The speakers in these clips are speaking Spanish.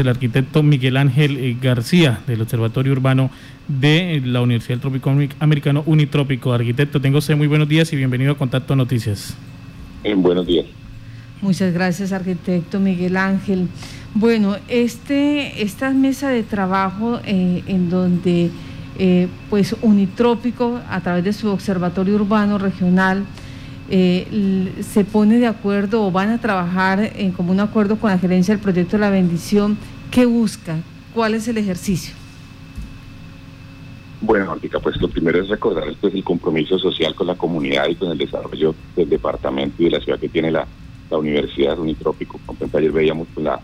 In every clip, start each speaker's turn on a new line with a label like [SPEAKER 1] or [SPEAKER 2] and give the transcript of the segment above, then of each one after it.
[SPEAKER 1] el arquitecto Miguel Ángel eh, García del Observatorio Urbano de la Universidad del Trópico Americano Unitrópico. Arquitecto, tengo usted muy buenos días y bienvenido a Contacto Noticias.
[SPEAKER 2] En buenos días.
[SPEAKER 3] Muchas gracias, arquitecto Miguel Ángel. Bueno, este, esta mesa de trabajo eh, en donde eh, pues Unitrópico, a través de su Observatorio Urbano Regional, eh, se pone de acuerdo o van a trabajar en común acuerdo con la gerencia del proyecto de la bendición. ¿Qué busca? ¿Cuál es el ejercicio?
[SPEAKER 2] Bueno, Artica, pues lo primero es recordar pues, el compromiso social con la comunidad y con el desarrollo del departamento y de la ciudad que tiene la, Universidad Unitrópico. Ayer veíamos con la,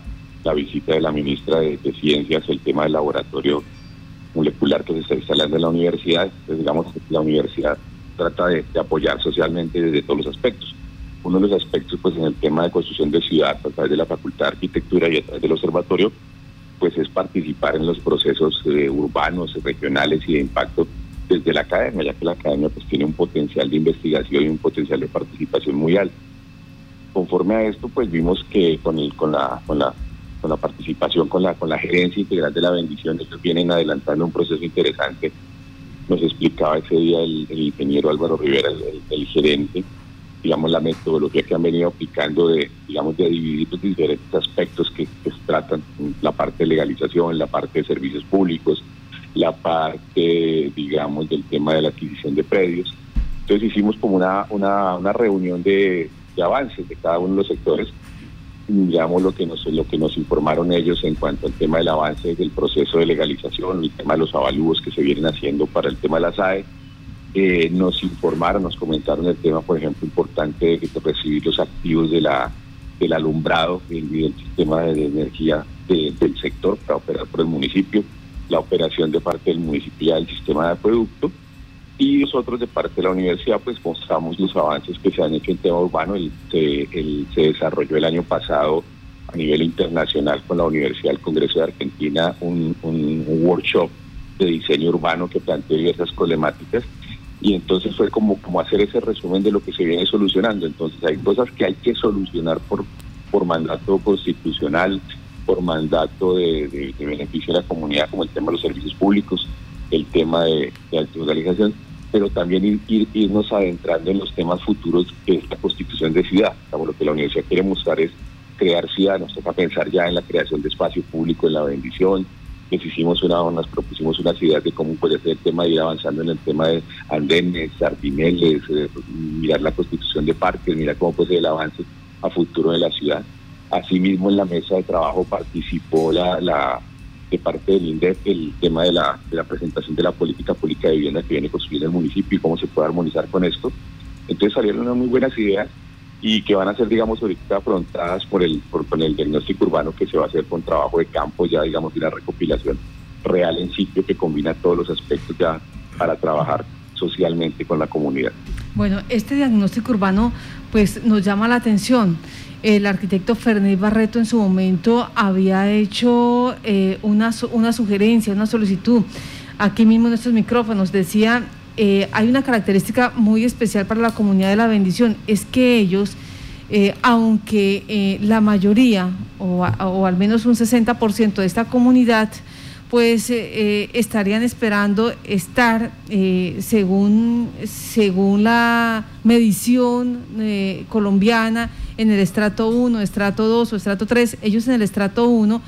[SPEAKER 2] visita de la ministra de, Ciencias, el tema del laboratorio molecular que se está instalando en la universidad. Pues, digamos, la universidad trata de, apoyar socialmente desde todos los aspectos. Uno de los aspectos, pues en el tema de construcción de ciudad, a través de la Facultad de Arquitectura y a través del observatorio, pues es participar en los procesos eh, urbanos, regionales y de impacto desde la academia, ya que la academia pues tiene un potencial de investigación y un potencial de participación muy alto. Conforme a esto, pues vimos que con, el, con, la, con, la, con la participación, con la, con la gerencia integral de la bendición, ellos vienen adelantando un proceso interesante nos explicaba ese día el, ingeniero Álvaro Rivera, el, gerente, digamos, la metodología que han venido aplicando de, digamos, de dividir los diferentes aspectos que, se tratan, la parte de legalización, la parte de servicios públicos, la parte, digamos, del tema de la adquisición de predios. Entonces hicimos como una, una, reunión de avances de cada uno de los sectores digamos lo que nos lo que nos informaron ellos en cuanto al tema del avance del proceso de legalización, el tema de los avalúos que se vienen haciendo para el tema de la SAE. Eh, nos informaron, nos comentaron el tema, por ejemplo, importante de recibir los activos de la del alumbrado y del sistema de energía del sector para operar por el municipio, la operación de parte del municipio del sistema de acueducto y nosotros de parte de la universidad pues mostramos los avances que se han hecho en tema urbano. El, se, desarrolló el año pasado a nivel internacional con la Universidad del Congreso de Argentina un, workshop de diseño urbano que planteó diversas problemáticas y entonces fue como, como hacer ese resumen de lo que se viene solucionando. Entonces hay cosas que hay que solucionar por, por mandato constitucional, por mandato de, beneficio de la comunidad, como el tema de los servicios públicos, el tema de, de pero también ir, irnos adentrando en los temas futuros que es la constitución de ciudad. lo que la universidad quiere mostrar es crear ciudad, nos toca pensar ya en la creación de espacio público, en la bendición, que hicimos una, nos propusimos una ciudad de cómo puede ser el tema de ir avanzando en el tema de andenes, sardineles, eh, mirar la constitución de parques, mirar cómo puede ser el avance a futuro de la ciudad. Asimismo, en la mesa de trabajo participó la, la de parte del INDEP el tema de la, de la presentación de la política pública de vivienda que viene construyendo el municipio y cómo se puede armonizar con esto. Entonces salieron unas muy buenas ideas y que van a ser, digamos, ahorita afrontadas por el, por, el diagnóstico urbano que se va a hacer con trabajo de campo, ya digamos, de la recopilación real en sitio que combina todos los aspectos ya para trabajar socialmente con la comunidad.
[SPEAKER 3] Bueno, este diagnóstico urbano pues nos llama la atención. El arquitecto Fernández Barreto en su momento había hecho eh, una, una sugerencia, una solicitud, aquí mismo en estos micrófonos, decía, eh, hay una característica muy especial para la comunidad de la bendición, es que ellos, eh, aunque la mayoría, o, o, al menos un 60% de esta comunidad, pues estarían esperando estar, según, según la medición colombiana, en el estrato 1, estrato 2 o estrato 3, ellos en el estrato 1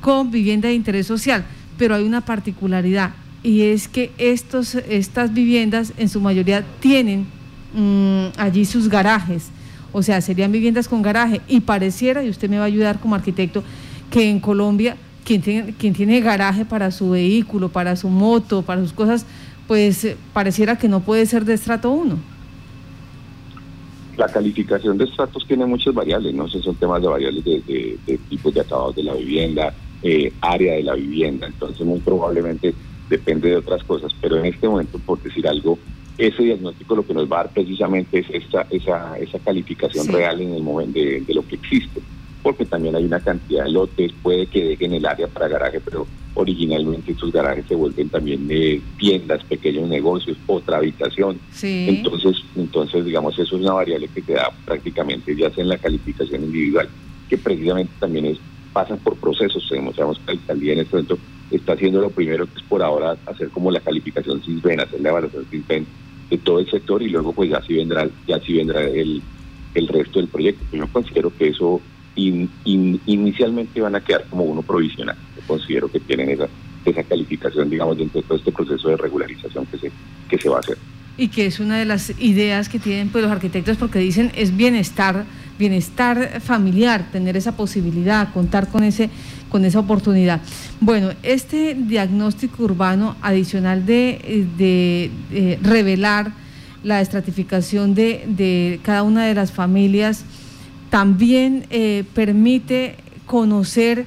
[SPEAKER 3] con vivienda de interés social, pero hay una particularidad y es que estos, estas viviendas en su mayoría tienen mm, allí sus garajes, o sea, serían viviendas con garaje. Y pareciera, y usted me va a ayudar como arquitecto, que en Colombia quien tiene, quien tiene garaje para su vehículo, para su moto, para sus cosas, pues eh, pareciera que no puede ser de estrato 1.
[SPEAKER 2] La calificación de estratos tiene muchas variables, no sé, son temas de variables de, tipos de acabados de la vivienda, eh, área de la vivienda, entonces muy probablemente depende de otras cosas, pero en este momento, por decir algo, ese diagnóstico lo que nos va a dar precisamente es esa, esa calificación real en el momento de, lo que existe, porque también hay una cantidad de lotes, puede que dejen el área para garaje, pero originalmente estos garajes se vuelven también de tiendas, pequeños negocios, otra habitación. Entonces, entonces, digamos, eso es una variable que te da prácticamente ya sea en la calificación individual, que precisamente también es pasan por procesos. Sabemos que la alcaldía en este momento está haciendo lo primero que es por ahora hacer como la calificación CISBEN, hacer la evaluación CISBEN de todo el sector y luego pues ya sí vendrá, ya sí vendrá el, el resto del proyecto. Yo considero que eso inicialmente van a quedar como uno provisional. Considero que tienen esa, esa calificación, digamos, dentro de todo este proceso de regularización que se, que se va a hacer.
[SPEAKER 3] Y que es una de las ideas que tienen pues, los arquitectos porque dicen es bienestar, bienestar familiar, tener esa posibilidad, contar con ese con esa oportunidad. Bueno, este diagnóstico urbano adicional de, de, revelar la estratificación de, de, cada una de las familias, también eh, permite conocer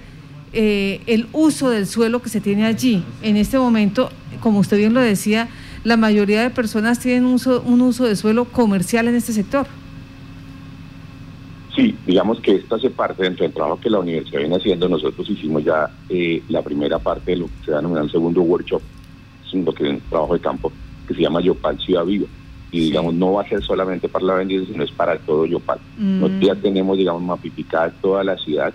[SPEAKER 3] eh, el uso del suelo que se tiene allí. En este momento, como usted bien lo decía, la mayoría de personas tienen un uso de suelo comercial en este sector.
[SPEAKER 2] Sí, digamos que esto hace parte dentro del trabajo que la universidad viene haciendo. Nosotros hicimos ya eh, la primera parte de lo que se denomina el segundo workshop, un trabajo de campo, que se llama Yopal Ciudad Viva. Y digamos, no va a ser solamente para la vendida, sino es para todo Yopal. Mm. Nosotros ya tenemos, digamos, mapificada toda la ciudad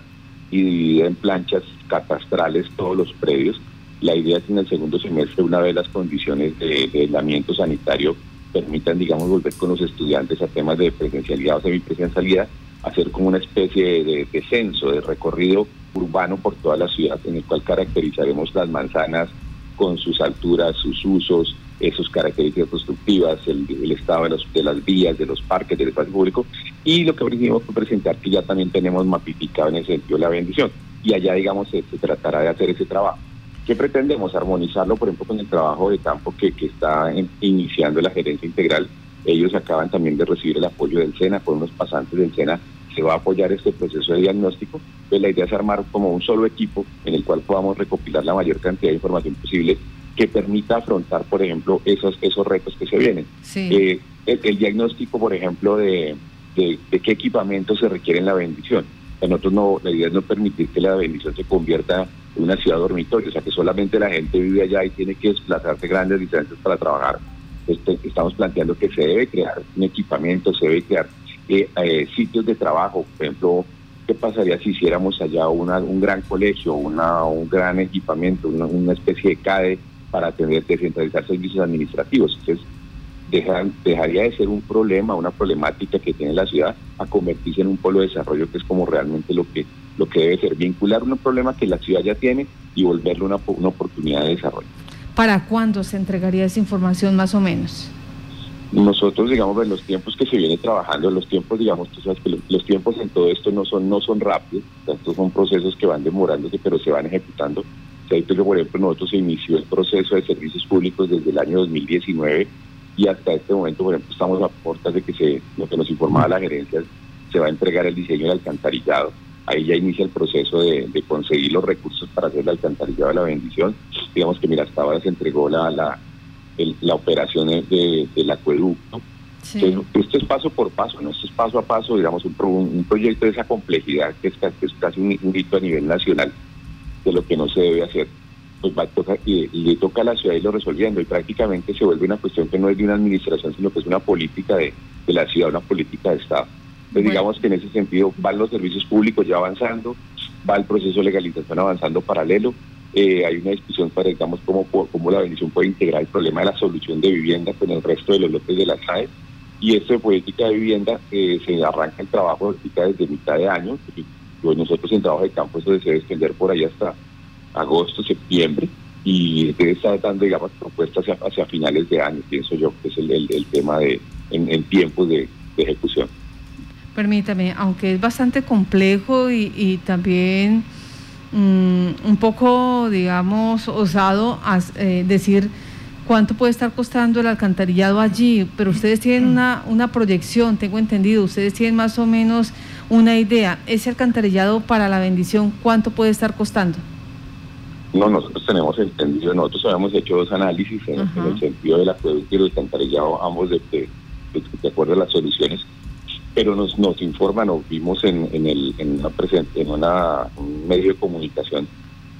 [SPEAKER 2] y dividida en planchas catastrales todos los predios. La idea es que en el segundo semestre, una vez las condiciones de, de aislamiento sanitario permitan, digamos, volver con los estudiantes a temas de presencialidad o semipresencialidad, hacer como una especie de, descenso, de recorrido urbano por toda la ciudad, en el cual caracterizaremos las manzanas con sus alturas, sus usos, sus características constructivas, el, estado de, los, de, las vías, de los parques, del espacio público, y lo que venimos a presentar que ya también tenemos mapificado en el sentido de la bendición, y allá, digamos, se, tratará de hacer ese trabajo. ¿Qué pretendemos? Armonizarlo, por ejemplo, con el trabajo de campo que, que está iniciando la gerencia integral. Ellos acaban también de recibir el apoyo del SENA, con unos pasantes del SENA se va a apoyar este proceso de diagnóstico, pues la idea es armar como un solo equipo en el cual podamos recopilar la mayor cantidad de información posible que permita afrontar, por ejemplo, esos, esos retos que se vienen. Eh, el, diagnóstico, por ejemplo, de, de, qué equipamiento se requiere en la bendición. nosotros no, la idea es no permitir que la bendición se convierta en una ciudad dormitorio, o sea, que solamente la gente vive allá y tiene que desplazarse grandes distancias para trabajar. Este, estamos planteando que se debe crear un equipamiento, se debe crear eh, eh, sitios de trabajo, por ejemplo, ¿qué pasaría si hiciéramos allá una, un gran colegio, una, un gran equipamiento, una, especie de CADE para tener descentralizar servicios administrativos? Entonces, dejaría de ser un problema, una problemática que tiene la ciudad, a convertirse en un polo de desarrollo que es como realmente lo que, lo que debe ser, vincular un problema que la ciudad ya tiene y volverlo una, una oportunidad de desarrollo.
[SPEAKER 3] ¿Para cuándo se entregaría esa información más o menos?
[SPEAKER 2] nosotros digamos en los tiempos que se viene trabajando los tiempos digamos tú sabes que los, tiempos en todo esto no son no son rápidos estos son procesos que van demorándose pero se van ejecutando por ejemplo nosotros se inició el proceso de servicios públicos desde el año 2019 y hasta este momento por ejemplo estamos a puertas de que se lo que nos informaba la gerencia se va a entregar el diseño del alcantarillado. Ahí ya inicia el proceso de, conseguir los recursos para hacer el alcantarillado de la bendición. Digamos que mira hasta ahora se entregó la, la la operación de, del acueducto. esto es paso por paso, no esto es paso a paso, digamos, un, un proyecto de esa complejidad que es, casi un, hito a nivel nacional de lo que no se debe hacer. Pues va a tocar, y, le toca a la ciudad irlo resolviendo y prácticamente se vuelve una cuestión que no es de una administración, sino que es una política de, de la ciudad, una política de Estado. Entonces, digamos que en ese sentido van los servicios públicos ya avanzando, va el proceso de legalización avanzando paralelo, eh, hay una discusión para, digamos, cómo, cómo la bendición puede integrar el problema de la solución de vivienda con el resto de los lotes de la SAE. Y esto de política de vivienda eh, se arranca el trabajo desde mitad de año. Pues nosotros en trabajo de campo eso se debe extender por ahí hasta agosto, septiembre. Y debe estar dando, digamos, propuestas hacia, finales de año, pienso yo, que es el, el, tema de en, tiempos de, ejecución.
[SPEAKER 3] Permítame, aunque es bastante complejo y, y también Mm, un poco, digamos, osado eh, decir cuánto puede estar costando el alcantarillado allí, pero ustedes tienen una, una proyección, tengo entendido, ustedes tienen más o menos una idea. Ese alcantarillado para la bendición, ¿cuánto puede estar costando?
[SPEAKER 2] No, nosotros tenemos entendido, nosotros habíamos hecho dos análisis en, el sentido del acueducto y el alcantarillado, ambos de, de, de acuerdo a las soluciones pero nos, nos informan o vimos en, en, el, en, una presente, en una, un medio de comunicación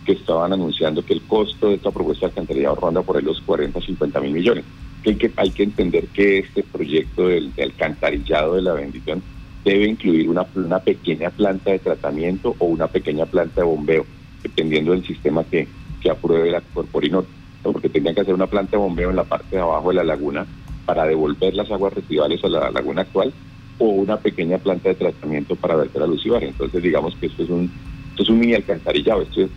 [SPEAKER 2] que estaban anunciando que el costo de esta propuesta de alcantarillado ronda por ahí los 40 50 mil millones. Que hay, que hay que entender que este proyecto del, alcantarillado de la bendición debe incluir una, una pequeña planta de tratamiento o una pequeña planta de bombeo, dependiendo del sistema que, que apruebe la Corporino, porque tendrían que hacer una planta de bombeo en la parte de abajo de la laguna para devolver las aguas residuales a la laguna actual o una pequeña planta de tratamiento para verter a Lucibar. Entonces digamos que esto es un, esto es un mini alcantarillado, esto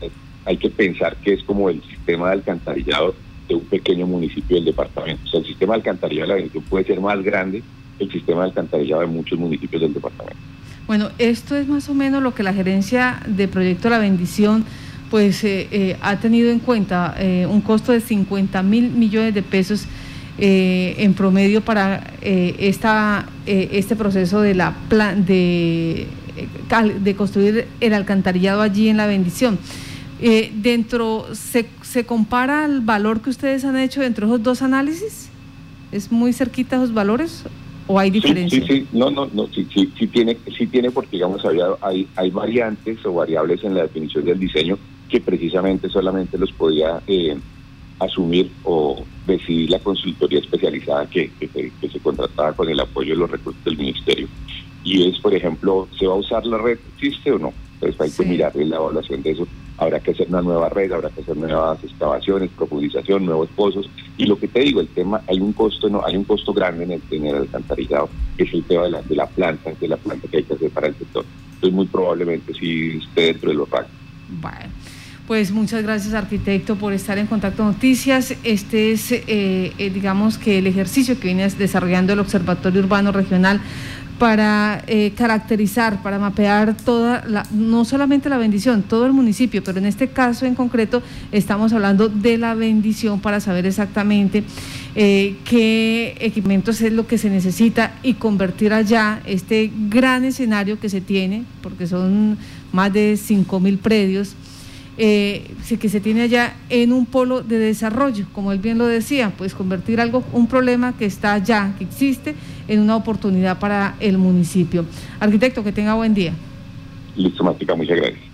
[SPEAKER 2] hay que pensar que es como el sistema de alcantarillado de un pequeño municipio del departamento. O sea, el sistema de alcantarillado de la puede ser más grande el sistema de alcantarillado de muchos municipios del departamento.
[SPEAKER 3] Bueno, esto es más o menos lo que la gerencia de Proyecto La Bendición pues eh, eh, ha tenido en cuenta eh, un costo de 50 mil millones de pesos en promedio para esta, este proceso de la plan de, de construir el alcantarillado allí en La Bendición. dentro, se, ¿se compara el valor que ustedes han hecho dentro de esos dos análisis? ¿Es muy cerquita esos valores o hay diferencias?
[SPEAKER 2] Sí, sí, no, no, no, sí, sí, sí tiene, sí tiene porque digamos había, hay, hay variantes o variables en la definición del diseño que precisamente solamente los podía eh, asumir o decidir la consultoría especializada que, que, se contrataba con el apoyo de los recursos del ministerio. Y es, por ejemplo, ¿se va a usar la red? ¿Existe o no? Entonces hay que mirar la evaluación de eso. Habrá que hacer una nueva red, habrá que hacer nuevas excavaciones, profundización, nuevos pozos. Y lo que te digo, el tema, hay un costo, no, hay un costo grande en el, en alcantarillado, que es el tema de la, de la planta, de la planta que hay que hacer para el sector. Entonces muy probablemente sí esté dentro de los rangos.
[SPEAKER 3] Bueno. Pues muchas gracias, arquitecto, por estar en Contacto Noticias. Este es, eh, eh, digamos, que el ejercicio que viene desarrollando el Observatorio Urbano Regional para eh, caracterizar, para mapear toda, la, no solamente la bendición, todo el municipio, pero en este caso en concreto estamos hablando de la bendición para saber exactamente qué equipamientos es lo que se necesita y convertir allá este gran escenario que se tiene, porque son más de 5 mil predios eh, que se tiene allá en un polo de desarrollo, como él bien lo decía, pues convertir algo, un problema que está allá, que existe, en una oportunidad para el municipio. Arquitecto, que tenga buen día.
[SPEAKER 2] Listo, Mática, muchas gracias.